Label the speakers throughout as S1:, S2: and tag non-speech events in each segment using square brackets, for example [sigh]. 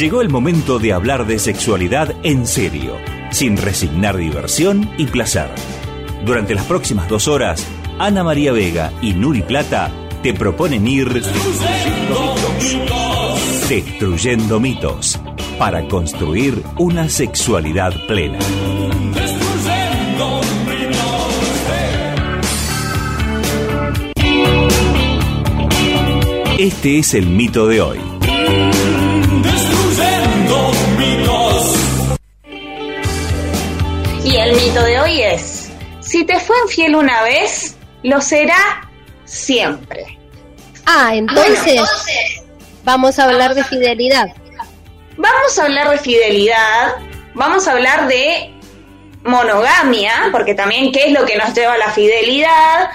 S1: Llegó el momento de hablar de sexualidad en serio, sin resignar diversión y placer. Durante las próximas dos horas, Ana María Vega y Nuri Plata te proponen ir destruyendo mitos para construir una sexualidad plena. Este es el mito de hoy.
S2: Y el mito de hoy es, si te fue infiel una vez, lo será siempre.
S3: Ah, entonces vamos a hablar de fidelidad.
S2: Vamos a hablar de fidelidad, vamos a hablar de monogamia, porque también qué es lo que nos lleva a la fidelidad,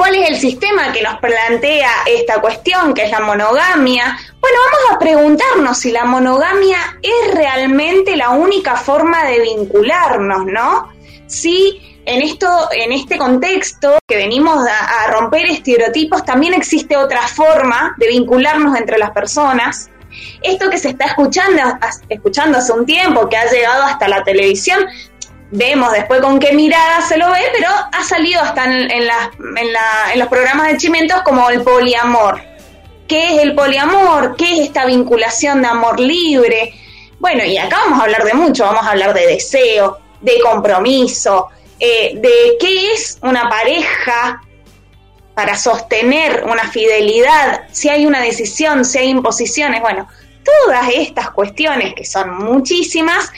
S2: cuál es el sistema que nos plantea esta cuestión, que es la monogamia. Bueno, vamos a preguntarnos si la monogamia es realmente la única forma de vincularnos, ¿no? Si en esto, en este contexto que venimos a, romper estereotipos, también existe otra forma de vincularnos entre las personas. Esto que se está escuchando, escuchando hace un tiempo, que ha llegado hasta la televisión, vemos después con qué mirada se lo ve, pero ha salido hasta en, en, en, los programas de Chimentos como el poliamor. ¿Qué es el poliamor? ¿Qué es esta vinculación de amor libre? Bueno, y acá vamos a hablar de mucho, vamos a hablar de deseo, de compromiso, eh, de qué es una pareja para sostener una fidelidad, si hay una decisión, si hay imposiciones, bueno, todas estas cuestiones que son muchísimas,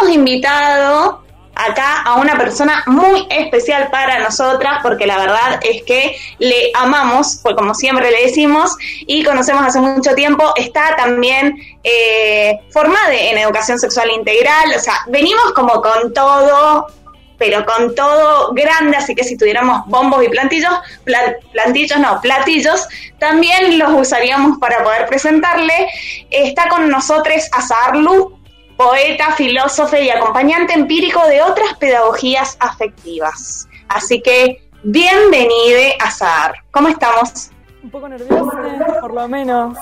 S2: hemos invitado acá a una persona muy especial para nosotras, porque la verdad es que le amamos, pues como siempre le decimos, y conocemos hace mucho tiempo, está también eh, formada en educación sexual integral, o sea, venimos como con todo pero con todo grande, así que si tuviéramos bombos y plantillos, plantillos no, platillos, también los usaríamos para poder presentarle. Está con nosotros Azarlu, poeta, filósofo y acompañante empírico de otras pedagogías afectivas. Así que, bienvenide a SAR. ¿Cómo estamos?
S4: Un poco nerviosa, por lo menos.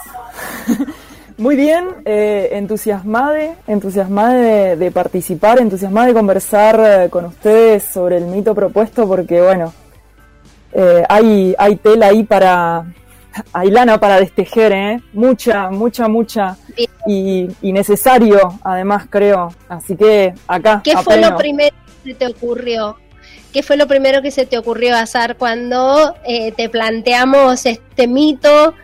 S4: [laughs] Muy bien, eh, entusiasmada, entusiasmada de, participar, entusiasmada de conversar eh, con ustedes sobre el mito propuesto, porque bueno, eh, hay, hay tela ahí para, hay lana para destejer, ¿eh? Mucha, mucha, mucha. Y, necesario, además, creo. Así que acá.
S3: ¿Qué fue lo primero que se te ocurrió? ¿Qué fue lo primero que se te ocurrió hacer cuando eh, te planteamos este mito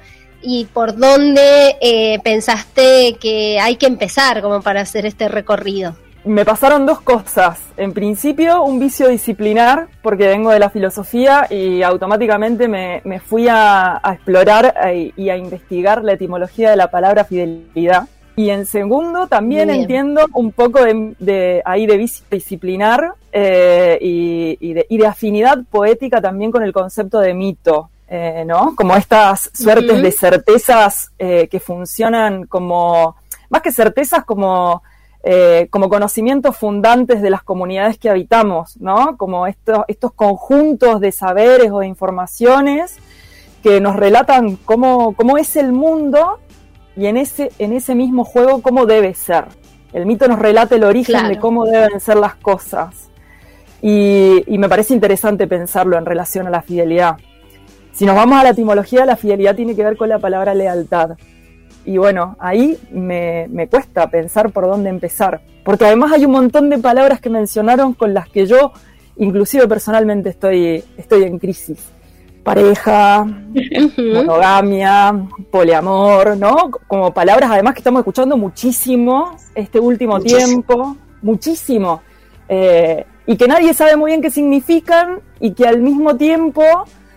S3: y por dónde eh, pensaste que hay que empezar como para hacer este recorrido?
S4: Me pasaron dos cosas. En principio, un vicio disciplinar, porque vengo de la filosofía y automáticamente me, fui a, explorar eh, y a investigar la etimología de la palabra fidelidad. Y en segundo, también entiendo un poco de, ahí de vicio disciplinar eh, y, de, afinidad poética también con el concepto de mito. Eh, ¿no? Como estas suertes de certezas que funcionan como, más que certezas, como eh, como conocimientos fundantes de las comunidades que habitamos, ¿no? Como estos, estos conjuntos de saberes o de informaciones que nos relatan cómo, cómo es el mundo y en ese, en ese mismo juego cómo debe ser. El mito nos relata el origen de cómo deben ser las cosas. Y, y, me parece interesante pensarlo en relación a la fidelidad. Si nos vamos a la etimología, la fidelidad tiene que ver con la palabra lealtad. Y bueno, ahí me, cuesta pensar por dónde empezar, porque además hay un montón de palabras que mencionaron con las que yo, inclusive personalmente, estoy, estoy en crisis. Pareja, monogamia, poliamor, ¿no? Como palabras además que estamos escuchando muchísimo este último tiempo, muchísimo. Eh, y que nadie sabe muy bien qué significan y que al mismo tiempo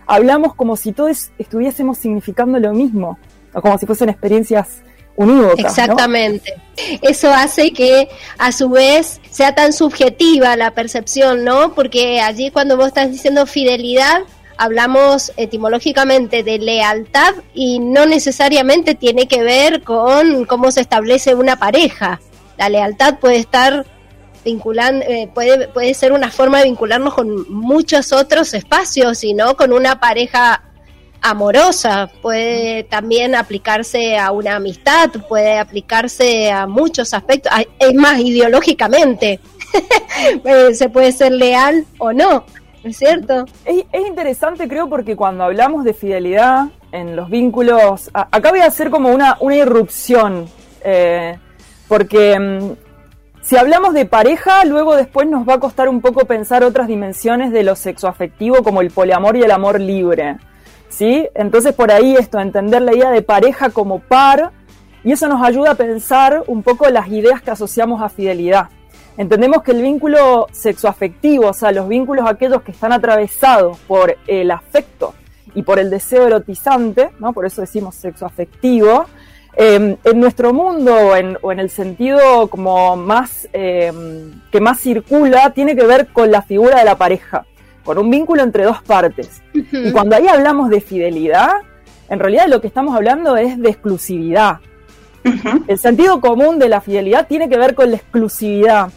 S4: hablamos como si todos estuviésemos significando lo mismo como si fuesen experiencias unívocas.
S3: Exactamente. Eso hace que a su vez sea tan subjetiva la percepción, ¿no? Porque allí cuando vos estás diciendo fidelidad, hablamos etimológicamente de lealtad y no necesariamente tiene que ver con cómo se establece una pareja. La lealtad puede estar vinculando, eh, puede, puede ser una forma de vincularnos con muchos otros espacios y no con una pareja amorosa, puede también aplicarse a una amistad, puede aplicarse a muchos aspectos, es más ideológicamente, [laughs] eh, se puede ser leal o no, ¿es cierto?
S4: Es, interesante creo porque cuando hablamos de fidelidad en los vínculos, acá voy a hacer como una, una irrupción, eh, porque mm, si hablamos de pareja, luego después nos va a costar un poco pensar otras dimensiones de lo sexoafectivo como el poliamor y el amor libre. ¿Sí? Entonces por ahí esto, entender la idea de pareja como par, y eso nos ayuda a pensar un poco las ideas que asociamos a fidelidad. Entendemos que el vínculo sexoafectivo, o sea, los vínculos aquellos que están atravesados por el afecto y por el deseo erotizante, ¿no? Por eso decimos sexoafectivo, eh, en nuestro mundo o en el sentido como más eh, que más circula, tiene que ver con la figura de la pareja con un vínculo entre dos partes. Y cuando ahí hablamos de fidelidad, en realidad lo que estamos hablando es de exclusividad. El sentido común de la fidelidad tiene que ver con la exclusividad.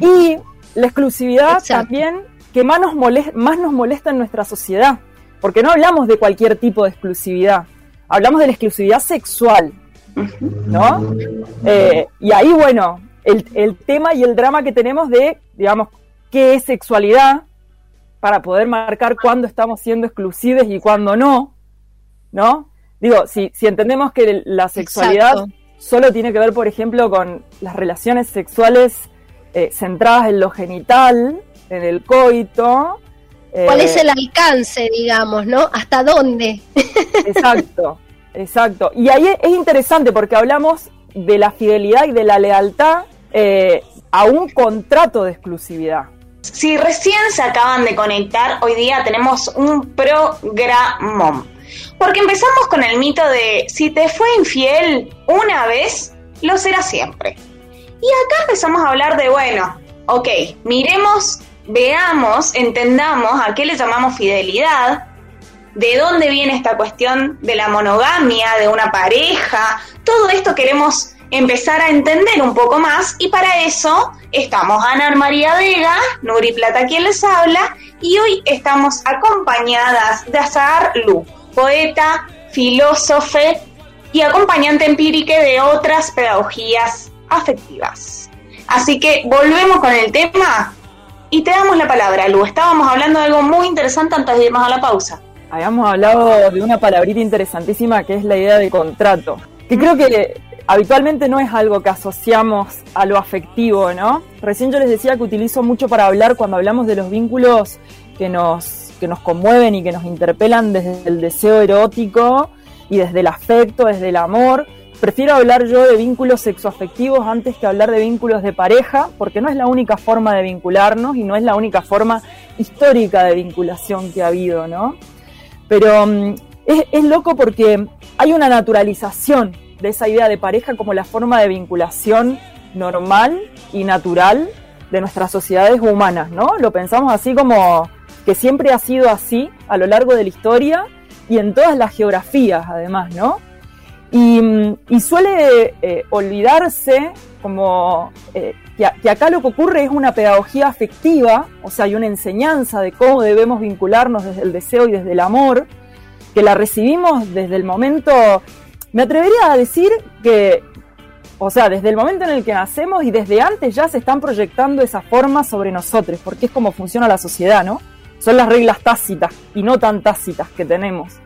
S4: Y la exclusividad también que más nos, molesta, más nos molesta en nuestra sociedad, porque no hablamos de cualquier tipo de exclusividad, hablamos de la exclusividad sexual, ¿no? Eh, y ahí, bueno, el, el tema y el drama que tenemos de, digamos, qué es sexualidad, para poder marcar cuándo estamos siendo exclusivos y cuándo no, ¿no? Digo, si, si entendemos que la sexualidad solo tiene que ver, por ejemplo, con las relaciones sexuales eh, centradas en lo genital, en el coito.
S3: ¿Cuál es eh, el alcance, digamos, no? ¿Hasta dónde? [laughs]
S4: Exacto, exacto. Y ahí es interesante porque hablamos de la fidelidad y de la lealtad eh, a un contrato de exclusividad.
S2: Si recién se acaban de conectar, hoy día tenemos un programón. Porque empezamos con el mito de si te fue infiel una vez, lo será siempre. Y acá empezamos a hablar de, bueno, ok, miremos, veamos, entendamos a qué le llamamos fidelidad, de dónde viene esta cuestión de la monogamia, de una pareja, todo esto queremos empezar a entender un poco más y para eso estamos Ana María Vega, Nuri Plata quien les habla y hoy estamos acompañadas de Azahar Lu, poeta, filósofe y acompañante empírica de otras pedagogías afectivas. Así que volvemos con el tema y te damos la palabra, Lu. Estábamos hablando de algo muy interesante antes de irnos a la pausa.
S4: Habíamos hablado de una palabrita interesantísima que es la idea de contrato, que creo que habitualmente no es algo que asociamos a lo afectivo, ¿no? Recién yo les decía que utilizo mucho para hablar cuando hablamos de los vínculos que nos, que nos conmueven y que nos interpelan desde el deseo erótico y desde el afecto, desde el amor. Prefiero hablar yo de vínculos sexoafectivos antes que hablar de vínculos de pareja, porque no es la única forma de vincularnos y no es la única forma histórica de vinculación que ha habido, ¿no? Pero mm, es, es loco porque hay una naturalización de esa idea de pareja como la forma de vinculación normal y natural de nuestras sociedades humanas, ¿no? Lo pensamos así como que siempre ha sido así a lo largo de la historia y en todas las geografías, además, ¿no? Y, suele eh, olvidarse como eh, que, que, acá lo que ocurre es una pedagogía afectiva, o sea, hay una enseñanza de cómo debemos vincularnos desde el deseo y desde el amor, que la recibimos desde el momento me atrevería a decir que, o sea, desde el momento en el que nacemos y desde antes ya se están proyectando esa forma sobre nosotros, porque es como funciona la sociedad, ¿no? Son las reglas tácitas y no tan tácitas que tenemos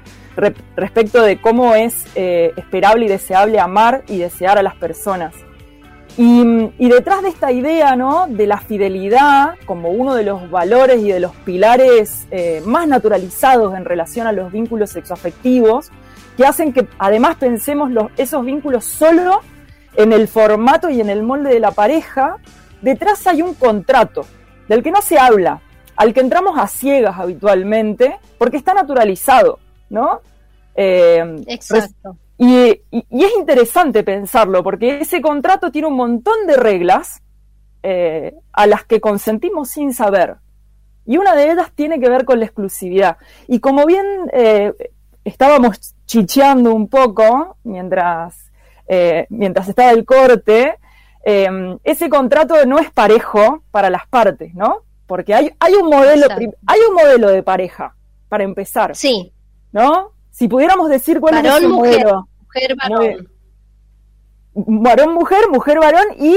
S4: respecto de cómo es eh, esperable y deseable amar y desear a las personas. Y, detrás de esta idea ¿no? de la fidelidad como uno de los valores y de los pilares eh, más naturalizados en relación a los vínculos sexoafectivos, que hacen que además pensemos los, esos vínculos solo en el formato y en el molde de la pareja, detrás hay un contrato del que no se habla, al que entramos a ciegas habitualmente, porque está naturalizado, ¿no?
S3: Eh, Exacto.
S4: Y, es interesante pensarlo, porque ese contrato tiene un montón de reglas eh, a las que consentimos sin saber. Y una de ellas tiene que ver con la exclusividad. Y como bien eh, estábamos chicheando un poco mientras, eh, mientras estaba el corte, ese contrato no es parejo para las partes, ¿no? Porque hay, hay, un modelo, hay un modelo de pareja, para empezar.
S3: Sí.
S4: ¿No? Si pudiéramos decir cuál es ese
S3: mujer,
S4: modelo.
S3: Mujer, varón.
S4: Varón, mujer, mujer, varón y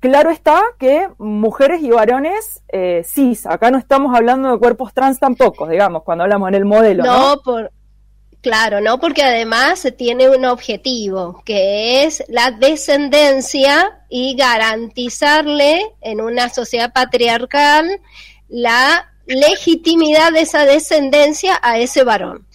S4: claro está que mujeres y varones eh, cis. Acá no estamos hablando de cuerpos trans tampoco, digamos, cuando hablamos en el modelo.
S3: No, por, claro, no, porque además se tiene un objetivo, que es la descendencia y garantizarle en una sociedad patriarcal la legitimidad de esa descendencia a ese varón.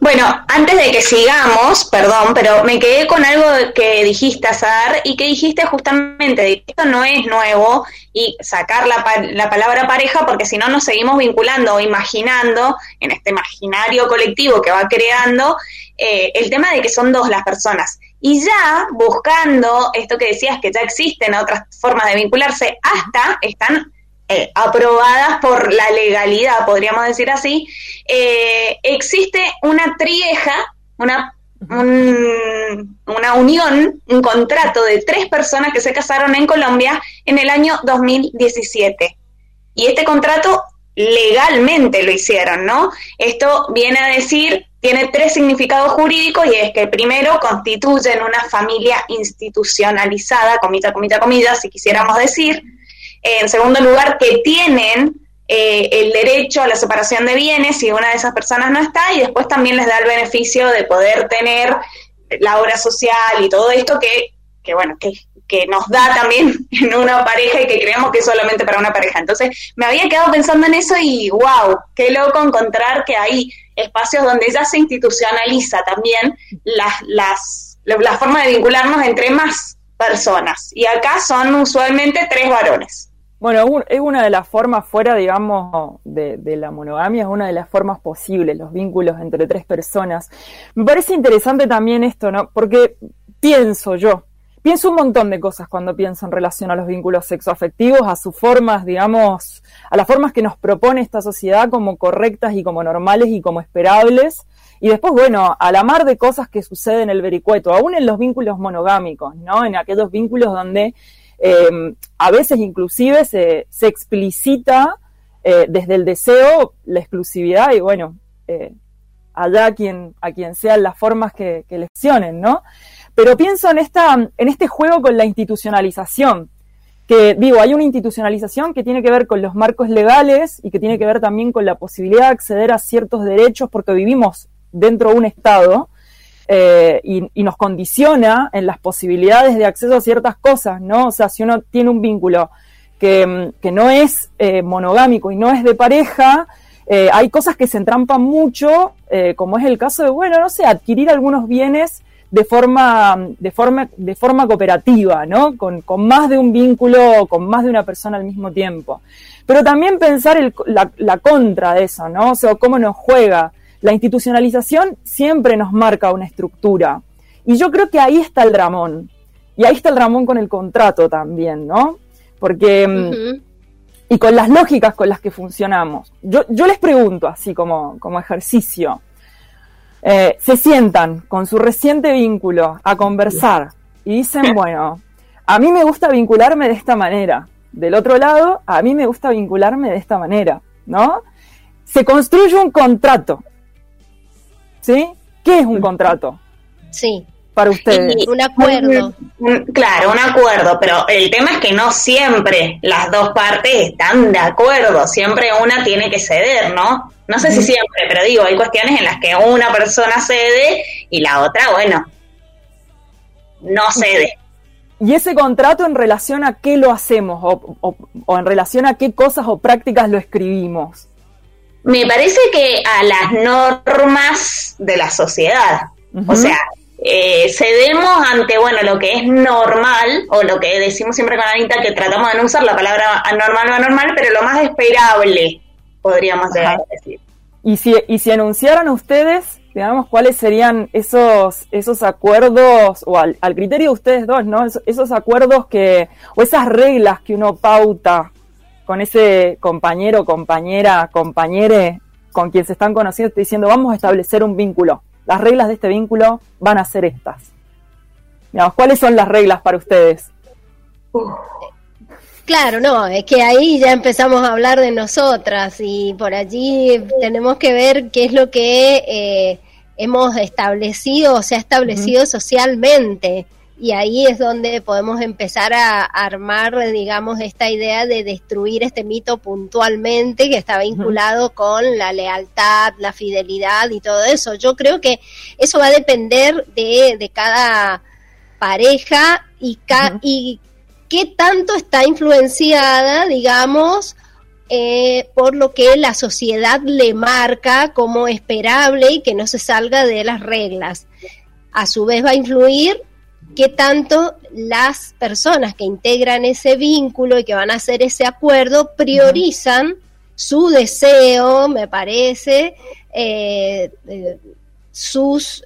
S2: Bueno, antes de que sigamos, perdón, pero me quedé con algo que dijiste, Azar, y que dijiste justamente, esto no es nuevo, y sacar la, la palabra pareja, porque si no nos seguimos vinculando o imaginando, en este imaginario colectivo que va creando, eh, el tema de que son dos las personas. Y ya buscando esto que decías, que ya existen otras formas de vincularse, hasta están eh, aprobadas por la legalidad, podríamos decir así, eh, existe una trieja, una, una unión, un contrato de tres personas que se casaron en Colombia en el año 2017. Y este contrato legalmente lo hicieron, ¿no? Esto viene a decir, tiene tres significados jurídicos y es que primero constituyen una familia institucionalizada, comita, comita, comida, si quisiéramos decir, en segundo lugar, que tienen eh, el derecho a la separación de bienes si una de esas personas no está, y después también les da el beneficio de poder tener la obra social y todo esto que, que bueno, que, que nos da también [laughs] en una pareja y que creemos que es solamente para una pareja. Entonces, me había quedado pensando en eso y wow, qué loco encontrar que hay espacios donde ya se institucionaliza también las, las, la forma de vincularnos entre más personas. Y acá son usualmente tres varones.
S4: Bueno, es una de las formas fuera, digamos, de, la monogamia, es una de las formas posibles, los vínculos entre tres personas. Me parece interesante también esto, ¿no? Porque pienso yo, pienso un montón de cosas cuando pienso en relación a los vínculos sexoafectivos, a sus formas, digamos, a las formas que nos propone esta sociedad como correctas y como normales y como esperables. Y después, bueno, a la mar de cosas que suceden en el vericueto, aún en los vínculos monogámicos, ¿no? En aquellos vínculos donde Em, a veces inclusive se, se explicita eh, desde el deseo la exclusividad y bueno, eh, allá quien, a quien sean las formas que, que leccionen, ¿no? Pero pienso en, esta, en este juego con la institucionalización, que digo, hay una institucionalización que tiene que ver con los marcos legales y que tiene que ver también con la posibilidad de acceder a ciertos derechos porque vivimos dentro de un Estado eh, y, nos condiciona en las posibilidades de acceso a ciertas cosas, ¿no? O sea, si uno tiene un vínculo que, mm, no es eh, monogámico y no es de pareja, eh, hay cosas que se entrampan mucho, como es el caso de, bueno, no sé, adquirir algunos bienes de forma, de forma, de forma cooperativa, ¿no? Con, más de un vínculo, con más de una persona al mismo tiempo. Pero también pensar la, la, contra de eso, ¿no? O sea, cómo nos juega la institucionalización siempre nos marca una estructura. Y yo creo que ahí está el dramón. Y ahí está el dramón con el contrato también, ¿no? Porque... Mm, y con las lógicas con las que funcionamos. Yo, yo les pregunto, así como, como ejercicio, eh, se sientan con su reciente vínculo a conversar y dicen, [laughs] bueno, a mí me gusta vincularme de esta manera. Del otro lado, a mí me gusta vincularme de esta manera, ¿no? Se construye un contrato ¿Sí? ¿Qué es un contrato?
S3: Sí.
S4: Para ustedes.
S3: un acuerdo.
S2: claro, un acuerdo, pero el tema es que no siempre las dos partes están de acuerdo, siempre una tiene que ceder, ¿no? No sé si siempre, pero digo, hay cuestiones en las que una persona cede y la otra, bueno, no cede.
S4: ¿Y ese contrato en relación a qué lo hacemos o, o en relación a qué cosas o prácticas lo escribimos?
S2: Me parece que a las normas de la sociedad. O sea, eh, cedemos ante, bueno, lo que es normal, o lo que decimos siempre con Anita, que tratamos de no usar la palabra anormal o anormal, pero lo más esperable, podríamos decir.
S4: Y si, y si anunciaran ustedes, digamos, cuáles serían esos, esos acuerdos, o al, criterio de ustedes dos, ¿no? esos acuerdos que, o esas reglas que uno pauta con ese compañero, compañera, compañere con quien se están conociendo, diciendo, vamos a establecer un vínculo. Las reglas de este vínculo van a ser estas. ¿cuáles son las reglas para ustedes?
S3: Claro, no, es que ahí ya empezamos a hablar de nosotras y por allí tenemos que ver qué es lo que eh, hemos establecido o se ha establecido socialmente. Y ahí es donde podemos empezar a armar, digamos, esta idea de destruir este mito puntualmente que está vinculado con la lealtad, la fidelidad y todo eso. Yo creo que eso va a depender de, de cada pareja y, y qué tanto está influenciada, digamos, eh, por lo que la sociedad le marca como esperable y que no se salga de las reglas. A su vez va a influir qué tanto las personas que integran ese vínculo y que van a hacer ese acuerdo priorizan su deseo, me parece, eh, eh, sus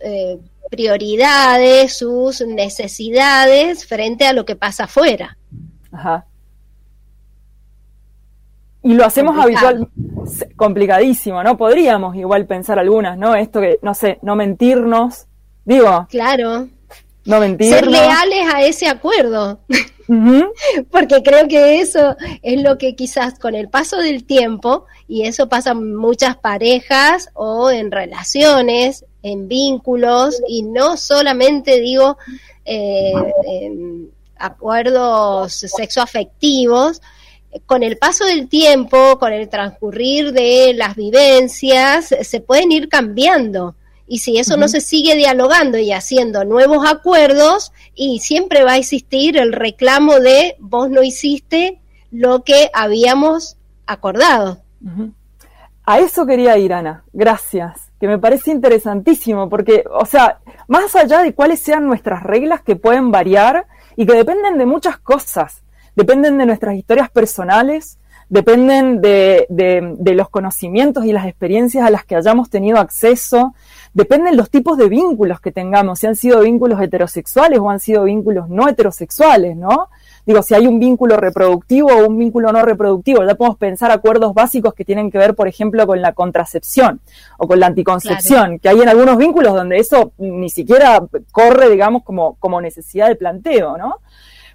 S3: prioridades, sus necesidades frente a lo que pasa afuera. Ajá.
S4: Y lo hacemos habitual, complicadísimo, ¿no? Podríamos igual pensar algunas, ¿no? Esto que, no sé, no mentirnos, digo.
S3: Claro.
S4: No mentirnos.
S3: Ser leales a ese acuerdo. [laughs] Porque creo que eso es lo que quizás con el paso del tiempo, y eso pasa en muchas parejas o en relaciones, en vínculos, y no solamente digo eh, en acuerdos sexoafectivos, con el paso del tiempo, con el transcurrir de las vivencias, se pueden ir cambiando. Y si eso no se sigue dialogando y haciendo nuevos acuerdos, y siempre va a existir el reclamo de vos no hiciste lo que habíamos acordado.
S4: A eso quería ir, Ana. Gracias. Que me parece interesantísimo, porque, o sea, más allá de cuáles sean nuestras reglas que pueden variar y que dependen de muchas cosas, dependen de nuestras historias personales, dependen de, de, los conocimientos y las experiencias a las que hayamos tenido acceso, dependen los tipos de vínculos que tengamos, si han sido vínculos heterosexuales o han sido vínculos no heterosexuales, ¿no? Digo, si hay un vínculo reproductivo o un vínculo no reproductivo, ya podemos pensar acuerdos básicos que tienen que ver, por ejemplo, con la contracepción o con la anticoncepción, que hay en algunos vínculos donde eso ni siquiera corre, digamos, como, como necesidad de planteo, ¿no?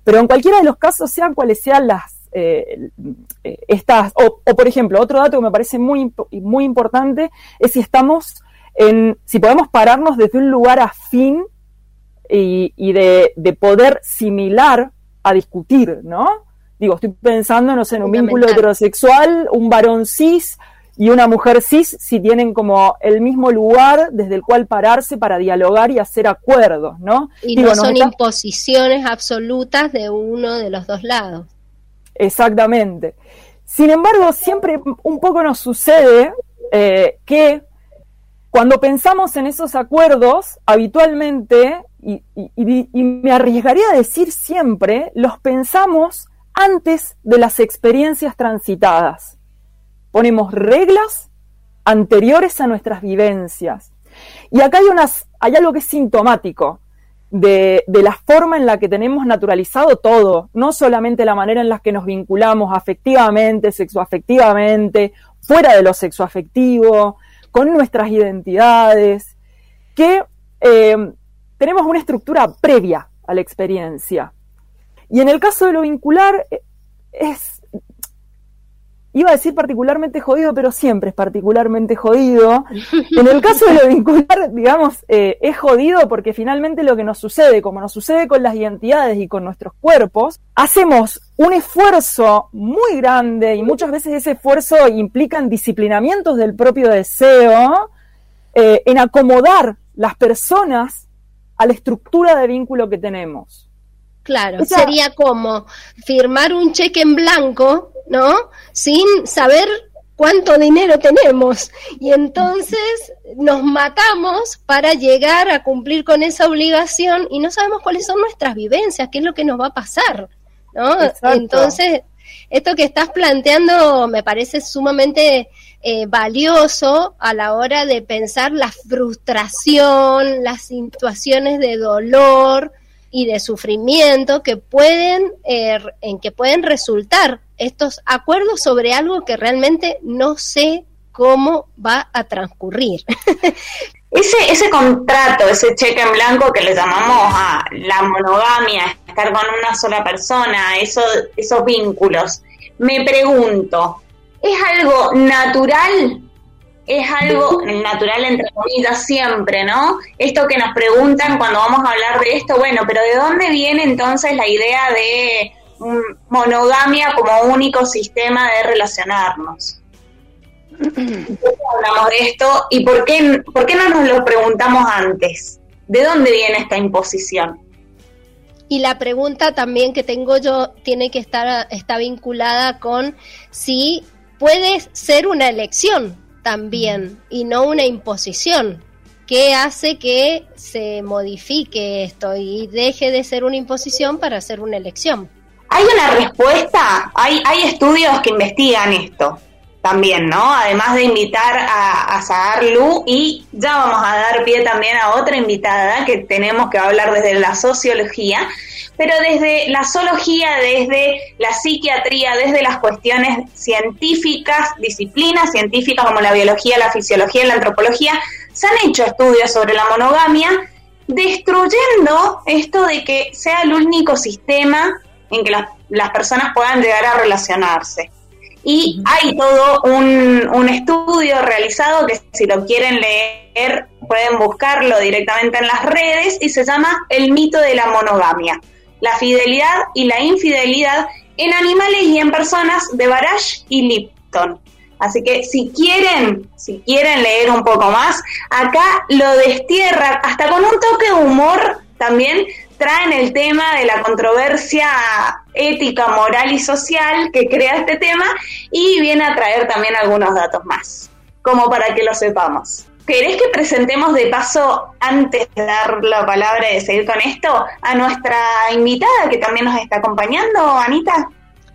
S4: Pero en cualquiera de los casos, sean cuales sean las eh, eh, estas, o, por ejemplo, otro dato que me parece muy, muy importante es si estamos en, si podemos pararnos desde un lugar afín y, y de, de, poder similar a discutir, ¿no? Digo, estoy pensando, no sé, en un vínculo heterosexual, un varón cis y una mujer cis si tienen como el mismo lugar desde el cual pararse para dialogar y hacer acuerdos, ¿no?
S3: Y no son imposiciones absolutas de uno de los dos lados.
S4: Exactamente. Sin embargo, siempre un poco nos sucede eh, que cuando pensamos en esos acuerdos, habitualmente, y, me arriesgaría a decir siempre, los pensamos antes de las experiencias transitadas ponemos reglas anteriores a nuestras vivencias. Y acá hay, unas, hay algo que es sintomático de, la forma en la que tenemos naturalizado todo, no solamente la manera en la que nos vinculamos afectivamente, sexoafectivamente, fuera de lo sexoafectivo, con nuestras identidades, que eh, tenemos una estructura previa a la experiencia. Y en el caso de lo vincular, eh, es iba a decir particularmente jodido, pero siempre es particularmente jodido. [laughs] En el caso de lo vincular, digamos, eh, es jodido porque finalmente lo que nos sucede, como nos sucede con las identidades y con nuestros cuerpos, hacemos un esfuerzo muy grande y muchas veces ese esfuerzo implica disciplinamientos del propio deseo eh, en acomodar las personas a la estructura de vínculo que tenemos.
S3: Claro, sería como firmar un cheque en blanco, ¿no? Sin saber cuánto dinero tenemos. Y entonces nos matamos para llegar a cumplir con esa obligación y no sabemos cuáles son nuestras vivencias, qué es lo que nos va a pasar, ¿no? Entonces, esto que estás planteando me parece sumamente eh, valioso a la hora de pensar la frustración, las situaciones de dolor, y de sufrimiento que pueden, eh, en que pueden resultar estos acuerdos sobre algo que realmente no sé cómo va a transcurrir. [laughs]
S2: Ese, ese contrato, ese cheque en blanco que le llamamos a la monogamia, estar con una sola persona, eso, esos vínculos, me pregunto, ¿es algo natural es algo natural entre comillas siempre, ¿no? Esto que nos preguntan cuando vamos a hablar de esto, bueno, pero ¿de dónde viene entonces la idea de monogamia como único sistema de relacionarnos? hablamos de esto y por qué, por qué no nos lo preguntamos antes? ¿De dónde viene esta imposición?
S3: Y la pregunta también que tengo yo tiene que estar está vinculada con si puede ser una elección también y no una imposición. ¿Qué hace que se modifique esto y deje de ser una imposición para ser una elección?
S2: Hay una respuesta, hay, hay estudios que investigan esto también, ¿no? Además de invitar a, a Lu y ya vamos a dar pie también a otra invitada que tenemos que hablar desde la sociología, pero desde la zoología, desde la psiquiatría, desde las cuestiones científicas, disciplinas científicas como la biología, la fisiología y la antropología, se han hecho estudios sobre la monogamia, destruyendo esto de que sea el único sistema en que las, las personas puedan llegar a relacionarse. Y hay todo un, estudio realizado que si lo quieren leer pueden buscarlo directamente en las redes y se llama El mito de la monogamia, la fidelidad y la infidelidad en animales y en personas de Barash y Lipton. Así que si quieren, si quieren leer un poco más, acá lo destierra hasta con un toque de humor también traen el tema de la controversia ética, moral y social que crea este tema y viene a traer también algunos datos más, como para que lo sepamos. ¿Querés que presentemos de paso, antes de dar la palabra y de seguir con esto, a nuestra invitada que también nos está acompañando, Anita?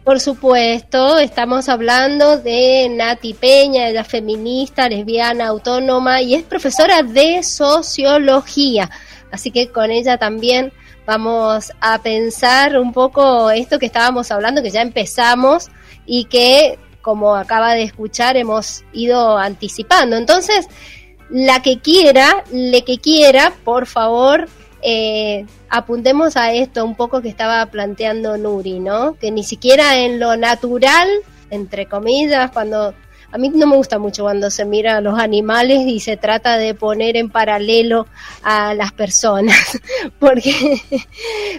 S3: Por supuesto, estamos hablando de Nati Peña, ella es feminista, lesbiana, autónoma y es profesora de sociología. Así que con ella también vamos a pensar un poco esto que estábamos hablando, que ya empezamos y que, como acaba de escuchar, hemos ido anticipando. Entonces, la que quiera, le que quiera, por favor, eh, apuntemos a esto un poco que estaba planteando Nuri, ¿no? Que ni siquiera en lo natural, entre comillas, cuando a mí no me gusta mucho cuando se mira a los animales y se trata de poner en paralelo a las personas, [laughs] porque,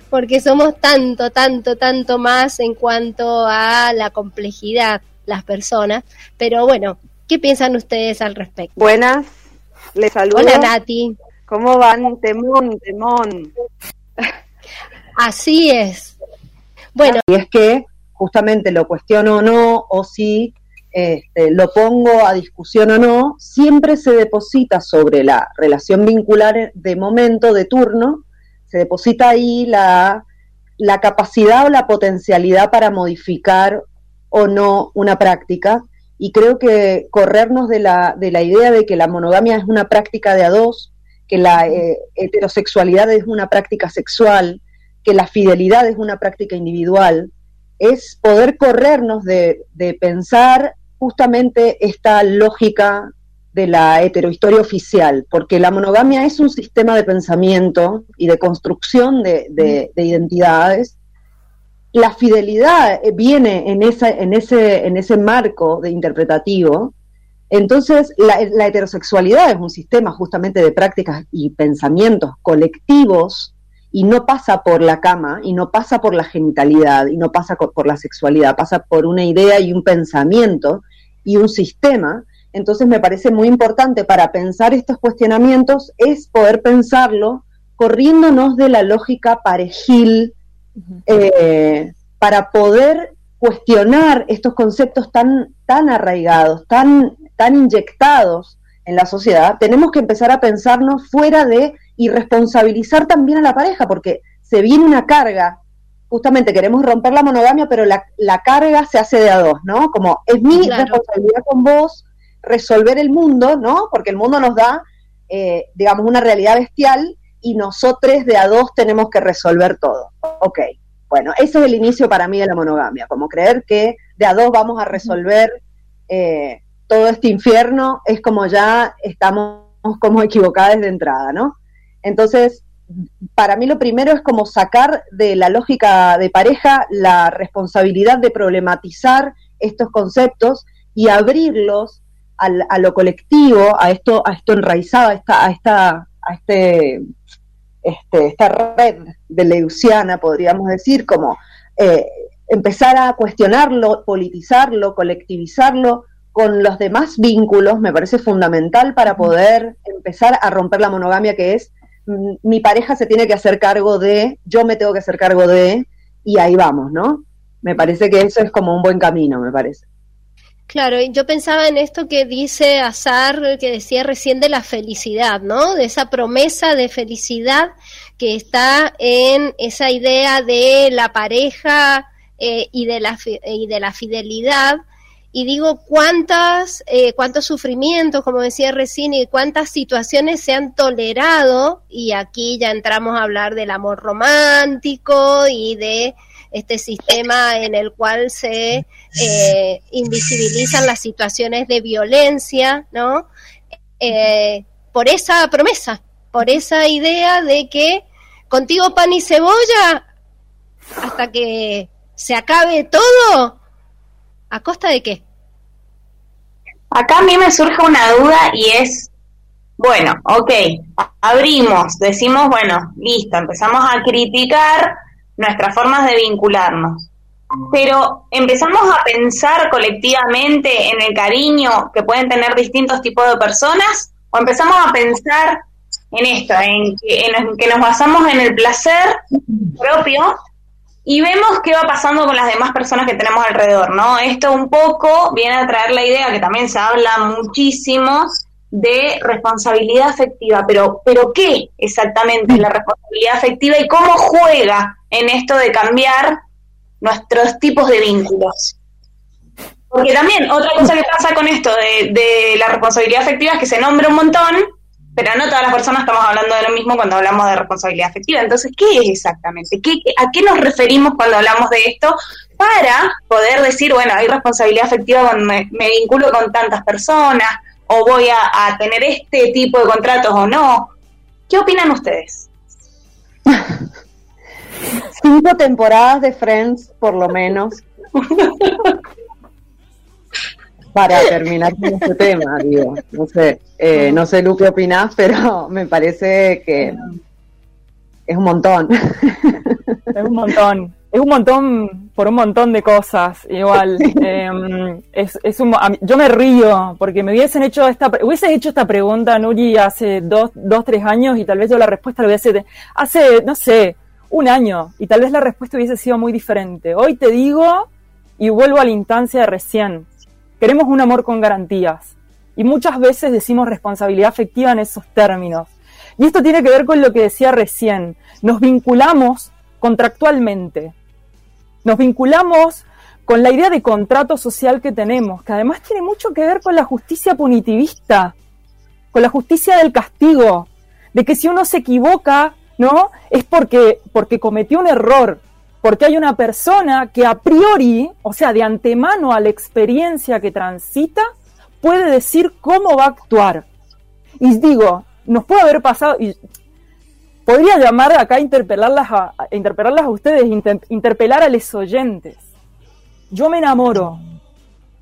S3: porque somos tanto, tanto, tanto más en cuanto a la complejidad las personas. Pero bueno, ¿qué piensan ustedes al respecto?
S5: Buenas, les saludo.
S3: Hola Nati.
S5: ¿Cómo van? Temón, temón. [laughs]
S3: Así es. Bueno.
S5: Y es que justamente lo cuestiono o no, o si este, lo pongo a discusión o no, siempre se deposita sobre la relación vincular de momento, de turno, se deposita ahí la, la capacidad o la potencialidad para modificar o no una práctica. Y creo que corrernos de la, de la idea de que la monogamia es una práctica de a dos, que la eh, heterosexualidad es una práctica sexual, que la fidelidad es una práctica individual, es poder corrernos de, de pensar justamente esta lógica de la heterohistoria oficial, porque la monogamia es un sistema de pensamiento y de construcción de, identidades. La fidelidad viene en, en, ese, en ese marco de interpretativo. Entonces, la, la heterosexualidad es un sistema justamente de prácticas y pensamientos colectivos y no pasa por la cama y no pasa por la genitalidad y no pasa por la sexualidad, pasa por una idea y un pensamiento y un sistema. Entonces me parece muy importante para pensar estos cuestionamientos es poder pensarlo corriéndonos de la lógica parejil eh, para poder cuestionar estos conceptos tan, tan arraigados, tan, tan inyectados en la sociedad, tenemos que empezar a pensarnos fuera de y responsabilizar también a la pareja, porque se viene una carga, justamente queremos romper la monogamia, pero la, carga se hace de a dos, ¿no? Como es mi responsabilidad con vos resolver el mundo, ¿no? Porque el mundo nos da, eh, digamos, una realidad bestial y nosotros de a dos tenemos que resolver todo. Ok, bueno, ese es el inicio para mí de la monogamia, como creer que de a dos vamos a resolver eh, todo este infierno, es como ya estamos como equivocadas de entrada, ¿no? Entonces, para mí lo primero es como sacar de la lógica de pareja la responsabilidad de problematizar estos conceptos y abrirlos a lo colectivo, a esto, a esto enraizado, a esta, a esta, a este, este, esta red de leuciana, podríamos decir, como eh, empezar a cuestionarlo, politizarlo, colectivizarlo con los demás vínculos, me parece fundamental para poder empezar a romper la monogamia que es mm, mi pareja se tiene que hacer cargo de, yo me tengo que hacer cargo de, y ahí vamos, ¿no? Me parece que eso es como un buen camino, me parece.
S3: Claro, yo pensaba en esto que dice Azar, que decía recién de la felicidad, ¿no? De esa promesa de felicidad que está en esa idea de la pareja eh, y, de la, y de la fidelidad. Y digo, cuántas, eh, cuántos sufrimientos, como decía recién, y cuántas situaciones se han tolerado, y aquí ya entramos a hablar del amor romántico y de este sistema en el cual se eh, invisibilizan las situaciones de violencia, ¿no? Eh, por esa promesa, por esa idea de que contigo pan y cebolla hasta que se acabe todo, ¿a costa de qué?
S2: Acá a mí me surge una duda y es, bueno, ok, abrimos, decimos, bueno, listo, empezamos a criticar nuestras formas de vincularnos. Pero empezamos a pensar colectivamente en el cariño que pueden tener distintos tipos de personas o empezamos a pensar en esto, en que, nos basamos en el placer propio y vemos qué va pasando con las demás personas que tenemos alrededor, ¿no? Esto un poco viene a traer la idea que también se habla muchísimo de responsabilidad afectiva, pero, pero ¿qué exactamente es la responsabilidad afectiva y cómo juega en esto de cambiar nuestros tipos de vínculos? Porque también otra cosa que pasa con esto de, la responsabilidad afectiva es que se nombra un montón, pero no todas las personas estamos hablando de lo mismo cuando hablamos de responsabilidad afectiva. Entonces, ¿qué es exactamente? ¿Qué, ¿A qué nos referimos cuando hablamos de esto? Para poder decir, bueno, hay responsabilidad afectiva cuando me, me vinculo con tantas personas, o voy a, tener este tipo de contratos o no. ¿Qué opinan ustedes? [laughs]
S5: Cinco temporadas de Friends, por lo menos. para terminar con este tema, digo. No sé, eh, no sé, Lu, qué opinás, pero me parece que es un montón.
S4: Es un montón es un montón, por un montón de cosas, igual. Em, es, es un, yo me río porque me hubiesen hecho esta, hubieses hecho esta pregunta, Nuri, hace dos, dos, tres años y tal vez yo la respuesta la hubiese, hace, no sé, un año y tal vez la respuesta hubiese sido muy diferente. Hoy te digo y vuelvo a la instancia de recién. Queremos un amor con garantías y muchas veces decimos responsabilidad afectiva en esos términos. Y esto tiene que ver con lo que decía recién. Nos vinculamos contractualmente. Nos vinculamos con la idea de contrato social que tenemos, que además tiene mucho que ver con la justicia punitivista, con la justicia del castigo, de que si uno se equivoca, ¿no? Es porque, porque cometió un error, porque hay una persona que a priori, o sea, de antemano a la experiencia que transita, puede decir cómo va a actuar. Y digo, nos puede haber pasado, y podría llamar acá a interpelarlas a, interpelarlas a ustedes, interpelar a los oyentes. Yo me enamoro,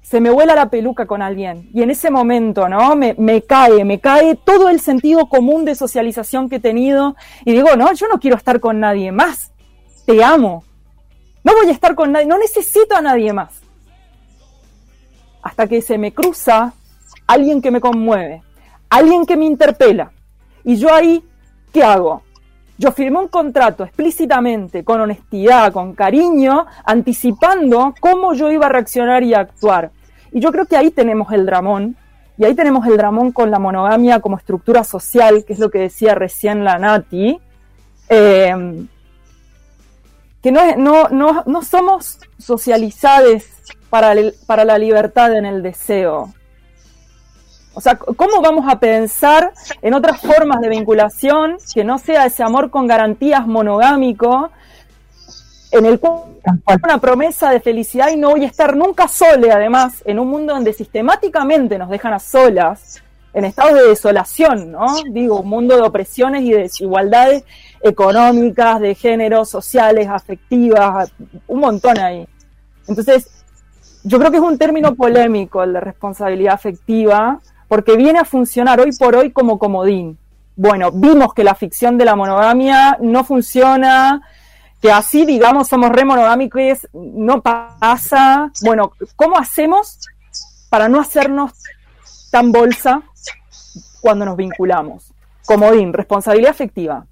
S4: se me vuela la peluca con alguien y en ese momento, ¿no? Me, me, cae, me cae todo el sentido común de socialización que he tenido y digo, no, yo no quiero estar con nadie más, te amo, no voy a estar con nadie, no necesito a nadie más. Hasta que se me cruza alguien que me conmueve, alguien que me interpela y yo ahí, ¿qué hago? Yo firmé un contrato explícitamente, con honestidad, con cariño, anticipando cómo yo iba a reaccionar y actuar. Y yo creo que ahí tenemos el dramón, y ahí tenemos el dramón con la monogamia como estructura social, que es lo que decía recién la Nati, eh, que no, no, no, no somos socializados para, para la libertad en el deseo. O sea, ¿cómo vamos a pensar en otras formas de vinculación que no sea ese amor con garantías monogámico, en el cual una promesa de felicidad y no voy a estar nunca sola, además, en un mundo donde sistemáticamente nos dejan a solas, en estado de desolación, ¿no? Digo, un mundo de opresiones y de desigualdades económicas, de género, sociales, afectivas, un montón ahí. Entonces, yo creo que es un término polémico el de responsabilidad afectiva, porque viene a funcionar hoy por hoy como comodín. Bueno, vimos que la ficción de la monogamia no funciona, que así, digamos, somos re monogámicos, no pasa. Bueno, ¿cómo hacemos para no hacernos tan bolsa cuando nos vinculamos? Comodín, responsabilidad afectiva.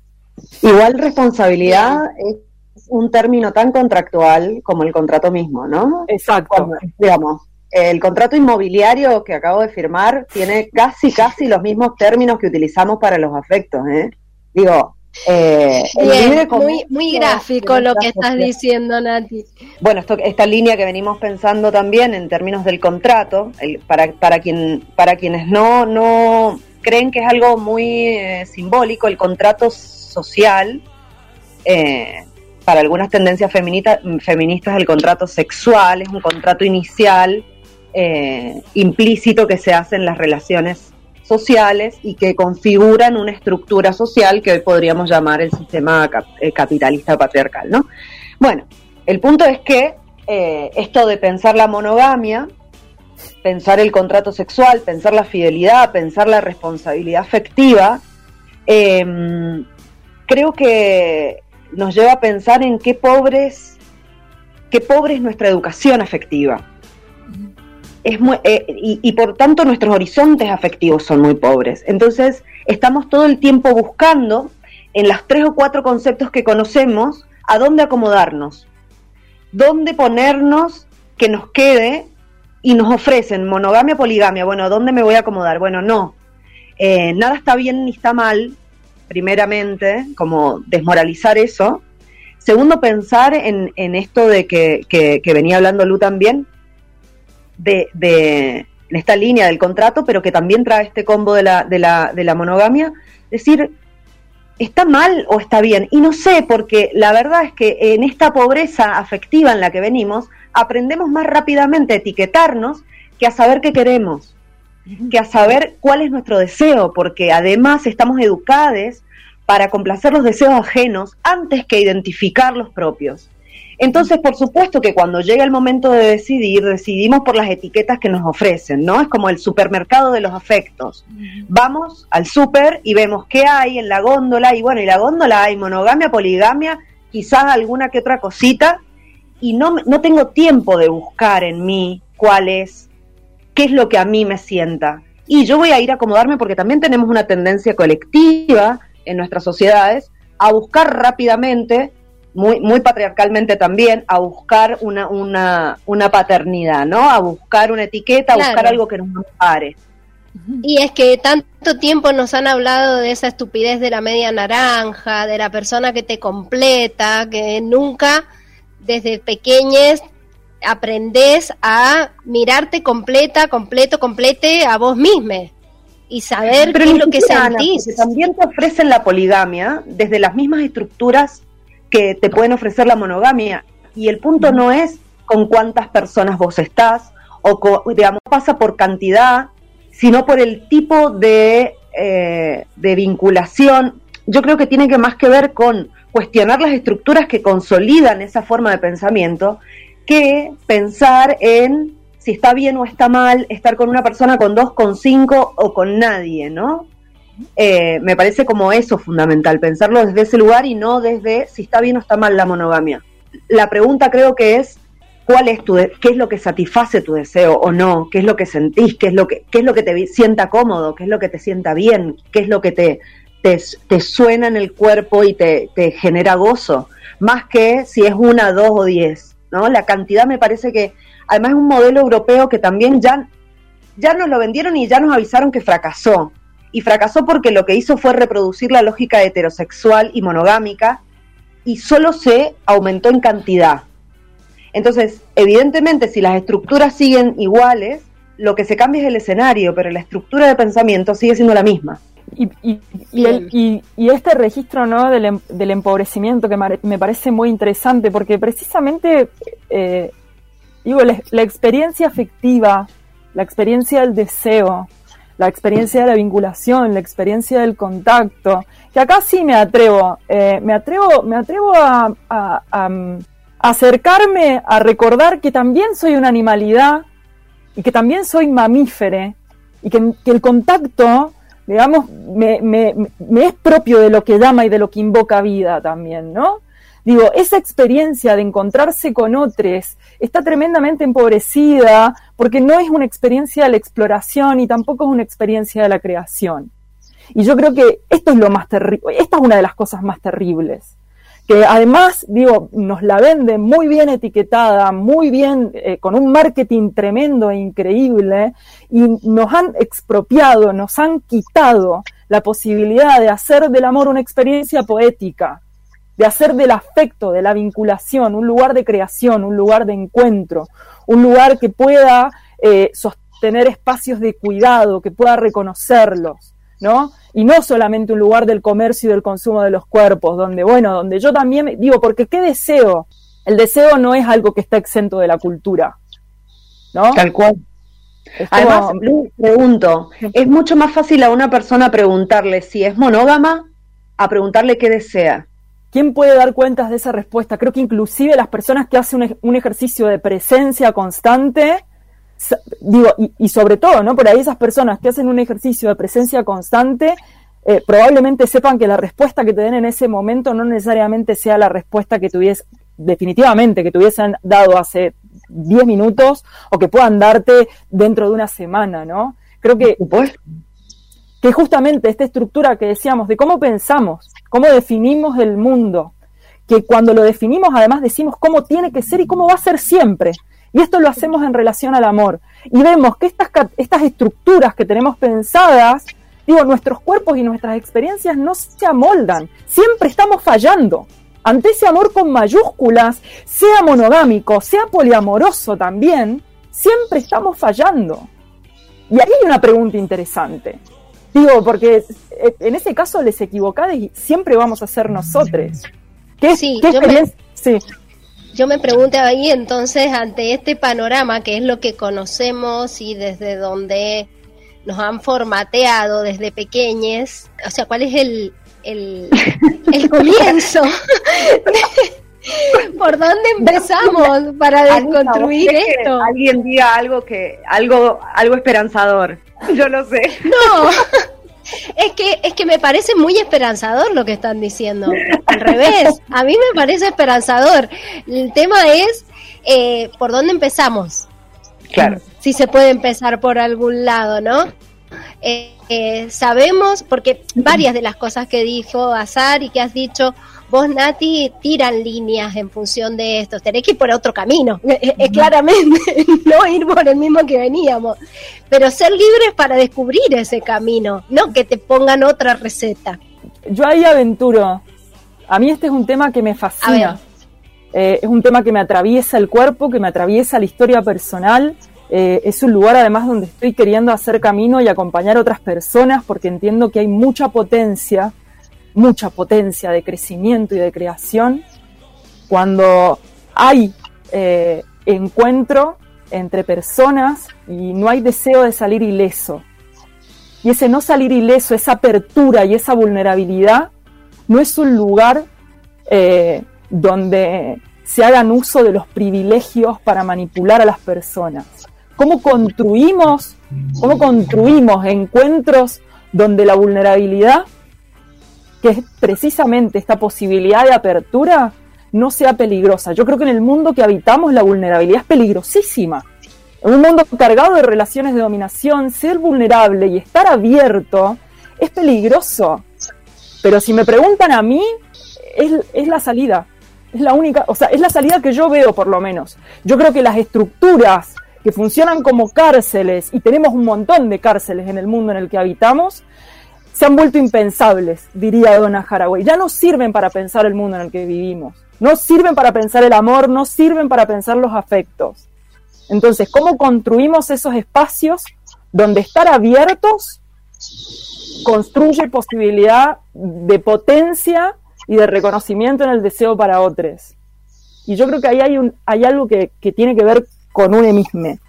S5: Igual responsabilidad es un término tan contractual como el contrato mismo, ¿no?
S4: Exacto.
S5: digamos, el contrato inmobiliario que acabo de firmar tiene casi, casi los mismos términos que utilizamos para los afectos, ¿eh? Digo,
S3: eh, muy, muy gráfico lo que estás diciendo, Nati.
S5: Bueno, esto, esta línea que venimos pensando también en términos del contrato, para, para, quien, para quienes no, no creen que es algo muy eh, simbólico, el contrato social, eh, para algunas tendencias feministas, feministas el contrato sexual es un contrato inicial eh, implícito que se hace en las relaciones sociales y que configuran una estructura social que hoy podríamos llamar el sistema eh, capitalista patriarcal, ¿no? Bueno, el punto es que eh, esto de pensar la monogamia, pensar el contrato sexual, pensar la fidelidad, pensar la responsabilidad afectiva, em, creo que nos lleva a pensar en qué pobres, qué pobre es nuestra educación afectiva es eh, y, por tanto nuestros horizontes afectivos son muy pobres. Entonces, estamos todo el tiempo buscando en los tres o cuatro conceptos que conocemos a dónde acomodarnos, dónde ponernos que nos quede y nos ofrecen monogamia, poligamia. Bueno, ¿a dónde me voy a acomodar? Bueno, no. Eh, nada está bien ni está mal, primeramente, como desmoralizar eso. Segundo, pensar en, en esto de que, que, que venía hablando Lu también, de, de esta línea del contrato, pero que también trae este combo de la, de la, de la monogamia, decir, ¿está mal o está bien? Y no sé, porque la verdad es que en esta pobreza afectiva en la que venimos, aprendemos más rápidamente a etiquetarnos que a saber qué queremos, que a saber cuál es nuestro deseo, porque además estamos educados para complacer los deseos ajenos antes que identificar los propios. Entonces, por supuesto que cuando llega el momento de decidir, decidimos por las etiquetas que nos ofrecen, ¿no? Es como el supermercado de los afectos. Vamos al super y vemos qué hay en la góndola, y bueno, y la góndola hay monogamia, poligamia, quizás alguna que otra cosita, y no, no tengo tiempo de buscar en mí cuál es, qué es lo que a mí me sienta. Y yo voy a ir a acomodarme porque también tenemos una tendencia colectiva en nuestras sociedades a buscar rápidamente muy, muy patriarcalmente también, a buscar una, una, una paternidad, ¿no? A buscar una etiqueta, a buscar algo que nos pare.
S3: Y es que tanto tiempo nos han hablado de esa estupidez de la media naranja, de la persona que te completa, que nunca desde pequeñes aprendes a mirarte completa, completo, complete a vos misma y saber qué es lo que sentís.
S5: también te ofrecen la poligamia desde las mismas estructuras que te pueden ofrecer la monogamia. Y el punto no es con cuántas personas vos estás, o digamos, pasa por cantidad, sino por el tipo de, eh, de vinculación. Yo creo que tiene que más que ver con cuestionar las estructuras que consolidan esa forma de pensamiento que pensar en si está bien o está mal estar con una persona, con dos, con cinco o con nadie, ¿no? Eh, me parece como eso fundamental, pensarlo desde ese lugar y no desde si está bien o está mal la monogamia. La pregunta creo que es cuál es tu qué es lo que satisface tu deseo o no, qué es lo que sentís, qué es lo que qué es lo que te sienta cómodo, qué es lo que te sienta bien, qué es lo que te te, suena en el cuerpo y te, genera gozo, más que si es una, dos o diez, ¿no? La cantidad me parece que además es un modelo europeo que también ya ya nos lo vendieron y ya nos avisaron que fracasó y fracasó porque lo que hizo fue reproducir la lógica heterosexual y monogámica y solo se aumentó en cantidad. Entonces, evidentemente, si las estructuras siguen iguales, lo que se cambia es el escenario, pero la estructura de pensamiento sigue siendo la misma.
S4: Y, y, y, este registro ¿no? del, em, del empobrecimiento que me parece muy interesante, porque precisamente eh, digo, la experiencia afectiva, la experiencia del deseo, la experiencia de la vinculación, la experiencia del contacto, que acá sí me atrevo, eh, me atrevo, me atrevo a, acercarme a recordar que también soy una animalidad y que también soy mamífere y que, el contacto, digamos, me, me, es propio de lo que llama y de lo que invoca vida también, ¿no? Digo, esa experiencia de encontrarse con otros está tremendamente empobrecida porque no es una experiencia de la exploración y tampoco es una experiencia de la creación. Y yo creo que esto es lo más terrible, esta es una de las cosas más terribles que además, digo, nos la venden muy bien etiquetada, muy bien, eh, con un marketing tremendo e increíble, y nos han expropiado, nos han quitado la posibilidad de hacer del amor una experiencia poética, de hacer del afecto, de la vinculación, un lugar de creación, un lugar de encuentro, un lugar que pueda eh, sostener espacios de cuidado, que pueda reconocerlos, ¿no? y no solamente un lugar del comercio y del consumo de los cuerpos, donde, bueno, donde yo también digo, porque ¿qué deseo? El deseo no es algo que está exento de la cultura, ¿no?
S5: Tal cual. Además, pregunto, es mucho más fácil a una persona preguntarle si es monógama a preguntarle qué desea.
S4: ¿Quién puede dar cuentas de esa respuesta? Creo que inclusive las personas que hacen un ejercicio de presencia constante digo, y, sobre todo, ¿no? Por ahí esas personas que hacen un ejercicio de presencia constante, eh, probablemente sepan que la respuesta que te den en ese momento no necesariamente sea la respuesta que tuvies, definitivamente, que te hubiesen dado hace 10 minutos o que puedan darte dentro de una semana, ¿no? Creo que, que justamente esta estructura que decíamos de cómo pensamos, cómo definimos el mundo, que cuando lo definimos además decimos cómo tiene que ser y cómo va a ser siempre. Y esto lo hacemos en relación al amor. Y vemos que estas, estas estructuras que tenemos pensadas, digo, nuestros cuerpos y nuestras experiencias no se amoldan. Siempre estamos fallando. Ante ese amor con mayúsculas, sea monogámico, sea poliamoroso también, siempre estamos fallando. Y ahí hay una pregunta interesante. Digo, porque en ese caso les equivocáis y siempre vamos a ser nosotros.
S3: ¿Qué, sí, sí. Yo me pregunto ahí entonces, ante este panorama, que es lo que conocemos y desde donde nos han formateado desde pequeñes, o sea, ¿cuál es el, el, el [laughs] comienzo? [laughs] ¿Por dónde empezamos para desconstruir esto?
S5: Alguien diga algo que algo algo esperanzador. [laughs] Yo lo sé.
S3: No. Es que, es que me parece muy esperanzador lo que están diciendo. Al revés, a mí me parece esperanzador. El tema es eh, por dónde empezamos.
S5: Claro.
S3: Si se puede empezar por algún lado, ¿no? Eh, eh, sabemos, porque varias de las cosas que dijo Azar y que has dicho vos, Nati, tiran líneas en función de esto. Tenés que ir por otro camino, [laughs] es claramente, [laughs] no ir por el mismo que veníamos. Pero ser libres para descubrir ese camino, no que te pongan otra receta.
S4: Yo ahí aventuro. A mí este es un tema que me fascina. Eh, es un tema que me atraviesa el cuerpo, que me atraviesa la historia personal. Eh, es un lugar además donde estoy queriendo hacer camino y acompañar a otras personas porque entiendo que hay mucha potencia mucha potencia de crecimiento y de creación cuando hay eh, encuentro entre personas y no hay deseo de salir ileso. Y ese no salir ileso, esa apertura y esa vulnerabilidad, no es un lugar eh, donde se hagan uso de los privilegios para manipular a las personas. ¿Cómo construimos, cómo construimos encuentros donde la vulnerabilidad que es precisamente esta posibilidad de apertura no sea peligrosa. Yo creo que en el mundo que habitamos la vulnerabilidad es peligrosísima. En un mundo cargado de relaciones de dominación, ser vulnerable y estar abierto es peligroso. Pero si me preguntan a mí, es, es la salida. Es la única, o sea, es la salida que yo veo por lo menos. Yo creo que las estructuras que funcionan como cárceles, y tenemos un montón de cárceles en el mundo en el que habitamos, se han vuelto impensables, diría Donna Haraway. Ya no sirven para pensar el mundo en el que vivimos. No sirven para pensar el amor, no sirven para pensar los afectos. Entonces, ¿cómo construimos esos espacios donde estar abiertos construye posibilidad de potencia y de reconocimiento en el deseo para otros? Y yo creo que ahí hay, un, hay algo que, que tiene que ver con un emisme,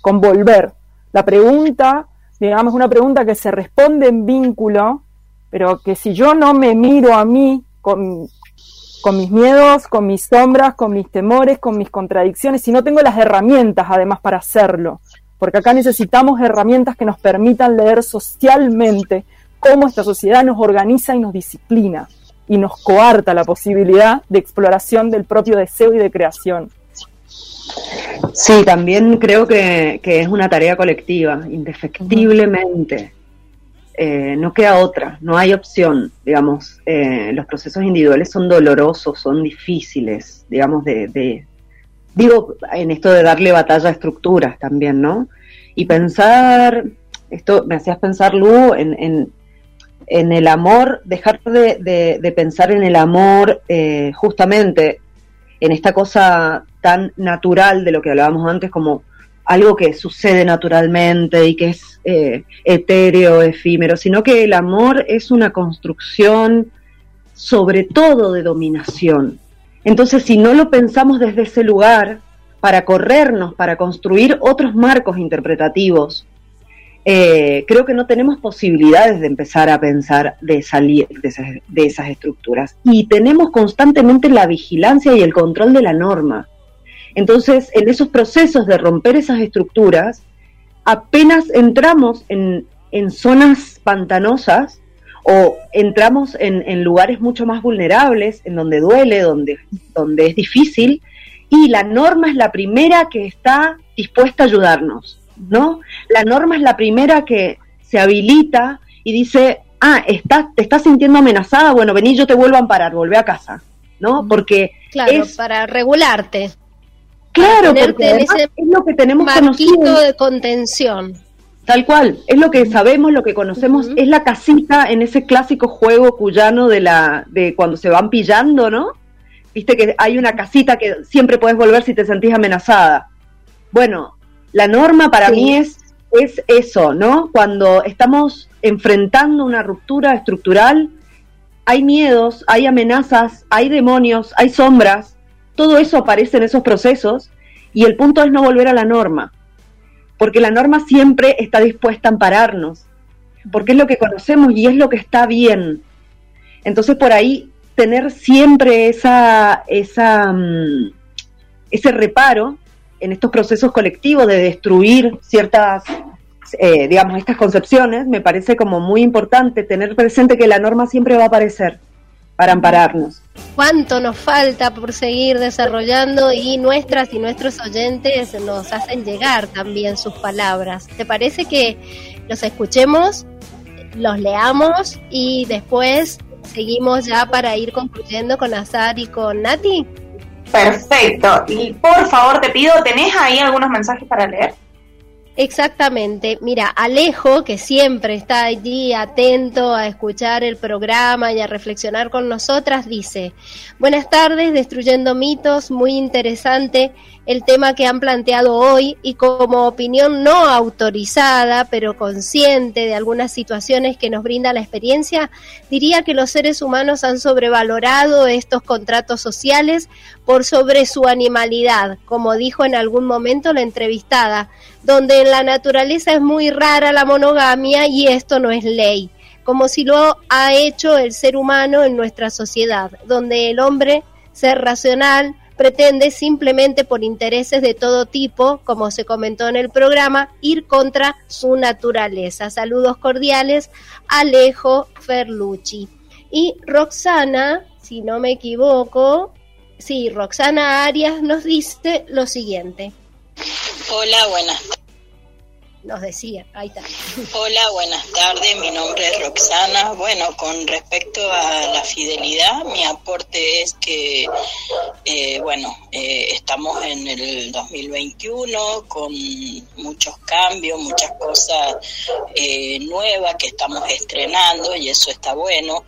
S4: con volver. La pregunta digamos, una pregunta que se responde en vínculo, pero que si yo no me miro a mí con, con mis miedos, con mis sombras, con mis temores, con mis contradicciones, si no tengo las herramientas además para hacerlo. Porque acá necesitamos herramientas que nos permitan leer socialmente cómo esta sociedad nos organiza y nos disciplina y nos coarta la posibilidad de exploración del propio deseo y de creación.
S5: Sí, también creo que, es una tarea colectiva, indefectiblemente. Eh, no queda otra, no hay opción, digamos, eh, los procesos individuales son dolorosos, son difíciles, digamos, de, digo, en esto de darle batalla a estructuras también, ¿no? Y pensar, esto me hacías pensar, Lu, en, en, el amor, dejar de, pensar en el amor eh, justamente en esta cosa tan natural de lo que hablábamos antes como algo que sucede naturalmente y que es eh, etéreo, efímero, sino que el amor es una construcción sobre todo de dominación. Entonces, si no lo pensamos desde ese lugar, para corrernos, para construir otros marcos interpretativos, eh, creo que no tenemos posibilidades de empezar a pensar de salir de esas, de esas estructuras. Y tenemos constantemente la vigilancia y el control de la norma. Entonces, en esos procesos de romper esas estructuras, apenas entramos en, zonas pantanosas o entramos en, lugares mucho más vulnerables, en donde duele, donde, donde es difícil, y la norma es la primera que está dispuesta a ayudarnos, ¿no? La norma es la primera que se habilita y dice, ah, estás, te estás sintiendo amenazada, bueno, vení, yo te vuelvo a amparar, volvé a casa, ¿no? Porque
S3: claro, es para regularte.
S5: Claro, porque es lo que tenemos
S3: conocido. de contención.
S5: Tal cual, es lo que sabemos, lo que conocemos, es la casita en ese clásico juego cuyano de la de cuando se van pillando, ¿no? Viste que hay una casita que siempre puedes volver si te sentís amenazada. Bueno, la norma para mí es es eso, ¿no? Cuando estamos enfrentando una ruptura estructural, hay miedos, hay amenazas, hay demonios, hay sombras, todo eso aparece en esos procesos y el punto es no volver a la norma, porque la norma siempre está dispuesta a ampararnos, porque es lo que conocemos y es lo que está bien. Entonces por ahí tener siempre esa, esa, mm, ese reparo en estos procesos colectivos de destruir ciertas, eh, digamos, estas concepciones, me parece como muy importante tener presente que la norma siempre va a aparecer para ampararnos.
S3: ¿Cuánto nos falta por seguir desarrollando y nuestras y nuestros oyentes nos hacen llegar también sus palabras? ¿Te parece que los escuchemos, los leamos y después seguimos ya para ir concluyendo con Azar y con Nati?
S2: Perfecto. Y por favor te pido, ¿tenés ahí algunos mensajes para leer?
S3: Exactamente. Mira, Alejo, que siempre está allí atento a escuchar el programa y a reflexionar con nosotras, dice, buenas tardes, destruyendo mitos, muy interesante el tema que han planteado hoy y como opinión no autorizada, pero consciente de algunas situaciones que nos brinda la experiencia, diría que los seres humanos han sobrevalorado estos contratos sociales por sobre su animalidad, como dijo en algún momento la entrevistada, donde en la naturaleza es muy rara la monogamia y esto no es ley, como si lo ha hecho el ser humano en nuestra sociedad, donde el hombre, ser racional, pretende simplemente por intereses de todo tipo, como se comentó en el programa, ir contra su naturaleza. Saludos cordiales, Alejo Ferlucci. Y Roxana, si no me equivoco, sí, Roxana Arias nos dice lo siguiente.
S6: Hola, buenas
S3: decía. Ahí está.
S6: Hola, buenas tardes. Mi nombre es Roxana. Bueno, con respecto a la fidelidad, mi aporte es que, eh, bueno, eh, estamos en el 2021 con muchos cambios, muchas cosas eh, nuevas que estamos estrenando y eso está bueno.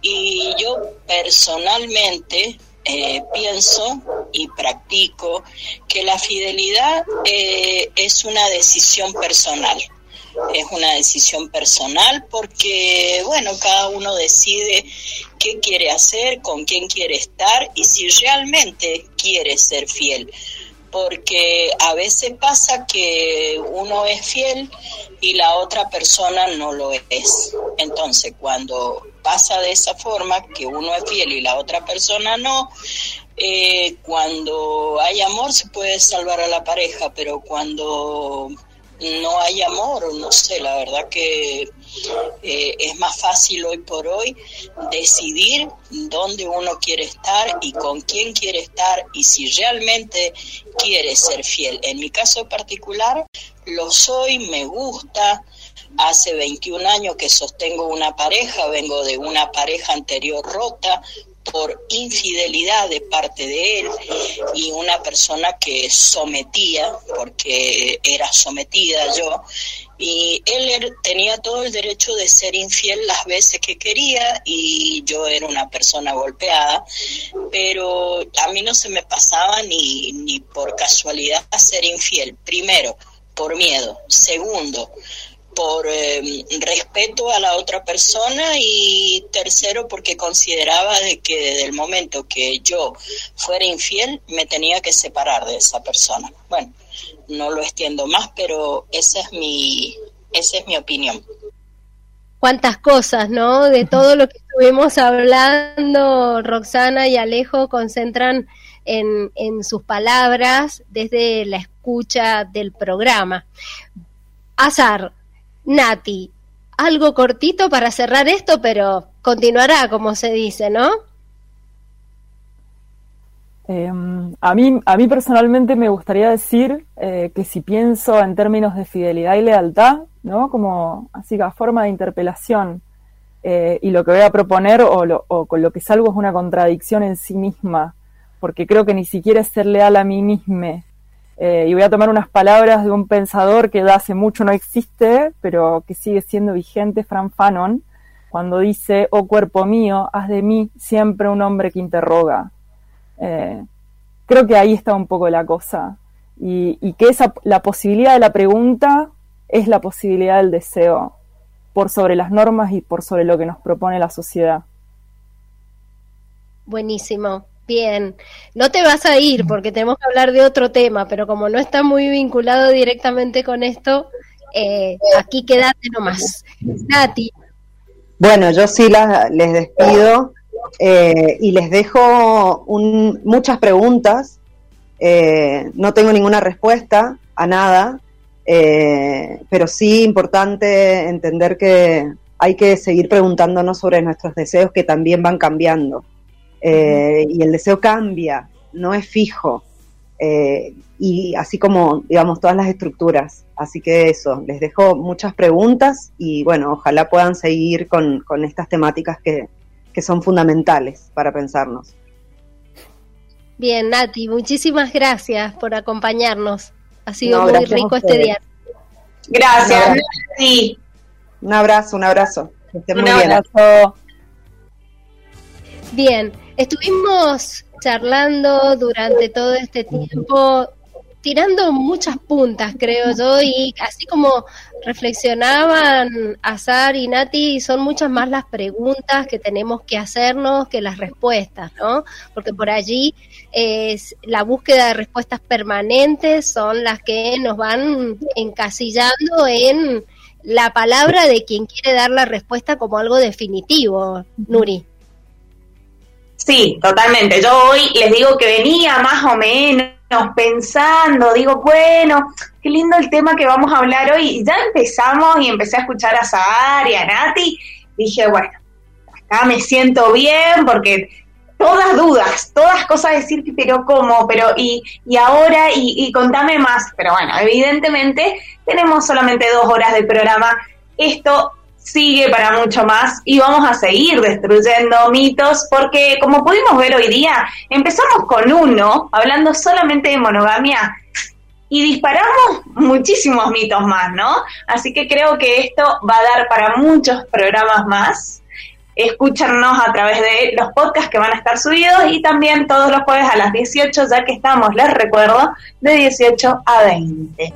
S6: Y yo personalmente eh, pienso y practico que la fidelidad eh, es una decisión personal. Es una decisión personal porque, bueno, cada uno decide qué quiere hacer, con quién quiere estar y si realmente quiere ser fiel. Porque a veces pasa que uno es fiel y la otra persona no lo es. Entonces, cuando pasa de esa forma, que uno es fiel y la otra persona no, eh, cuando hay amor se puede salvar a la pareja, pero cuando no hay amor, no sé, la verdad que eh, es más fácil hoy por hoy decidir dónde uno quiere estar y con quién quiere estar y si realmente quiere ser fiel. En mi caso particular, lo soy, me gusta. Hace 21 años que sostengo una pareja, vengo de una pareja anterior rota, por infidelidad de parte de él y una persona que sometía, porque era sometida yo, y él er, tenía todo el derecho de ser infiel las veces que quería y yo era una persona golpeada, pero a mí no se me pasaba ni, ni por casualidad ser infiel, primero, por miedo, segundo, por em, respeto a la otra persona y tercero porque consideraba de que desde el momento que yo fuera infiel me tenía que separar de esa persona. Bueno, no lo extiendo más, pero esa es mi esa es mi opinión.
S3: Cuántas cosas, ¿no? De todo lo que estuvimos hablando, Roxana y Alejo concentran en, en sus palabras desde la escucha del programa. Azar, Nati, algo cortito para cerrar esto, pero continuará, como se dice, ¿no?
S4: Em, a, mí, a mí personalmente me gustaría decir eh, que si pienso en términos de fidelidad y lealtad, ¿no? Como así a forma de interpelación, eh, y lo que voy a proponer o, o, con lo que salgo es una contradicción en sí misma, porque creo que ni siquiera es ser leal a mí misma, eh, y voy a tomar unas palabras de un pensador que hace mucho no existe, pero que sigue siendo vigente, Fran Fanon, cuando dice, oh cuerpo mío, haz de mí siempre un hombre que interroga. Eh, creo que ahí está un poco la cosa. Y, y, que esa, la posibilidad de la pregunta es la posibilidad del deseo, por sobre las normas y por sobre lo que nos propone la sociedad.
S3: Buenísimo. Bien, no te vas a ir porque tenemos que hablar de otro tema, pero como no está muy vinculado directamente con esto, eh, aquí quédate nomás. Nati.
S5: Bueno, yo sí les despido eh, y les dejo muchas preguntas. Eh, no tengo ninguna respuesta a nada, pero sí importante entender que hay que seguir preguntándonos sobre nuestros deseos que también van cambiando. Eh, y el deseo cambia, no es fijo. Eh, y así como, digamos, todas las estructuras. Así que eso, les dejo muchas preguntas y bueno, ojalá puedan seguir con, con estas temáticas que, que son fundamentales para pensarnos.
S3: Bien, Nati, muchísimas gracias por acompañarnos. Ha sido muy rico este día.
S2: Gracias, Nati.
S5: Un abrazo, un abrazo.
S3: un abrazo. Bien, estuvimos charlando durante todo este tiempo, tirando muchas puntas, creo yo, y así como reflexionaban Azar y Nati, son muchas más las preguntas que tenemos que hacernos que las respuestas, ¿no? Porque por allí es la búsqueda de respuestas permanentes son las que nos van encasillando en la palabra de quien quiere dar la respuesta como algo definitivo, Nuri.
S2: Sí, totalmente. Yo hoy les digo que venía más o menos pensando, digo, bueno, qué lindo el tema que vamos a hablar hoy. Y ya empezamos y empecé a escuchar a Zahar y a Nati. Dije, bueno, acá me siento bien porque todas dudas, todas cosas decir, pero cómo, pero y, y ahora, y, y contame más. Pero bueno, evidentemente tenemos solamente dos horas de programa. Esto sigue para mucho más y vamos a seguir destruyendo mitos porque como pudimos ver hoy día, empezamos con uno, hablando solamente de monogamia y disparamos muchísimos mitos más, ¿no? Así que creo que esto va a dar para muchos programas más. Escúchanos a través de los podcasts que van a estar subidos y también todos los jueves a las 18, ya que estamos, les recuerdo, de 18 a 20.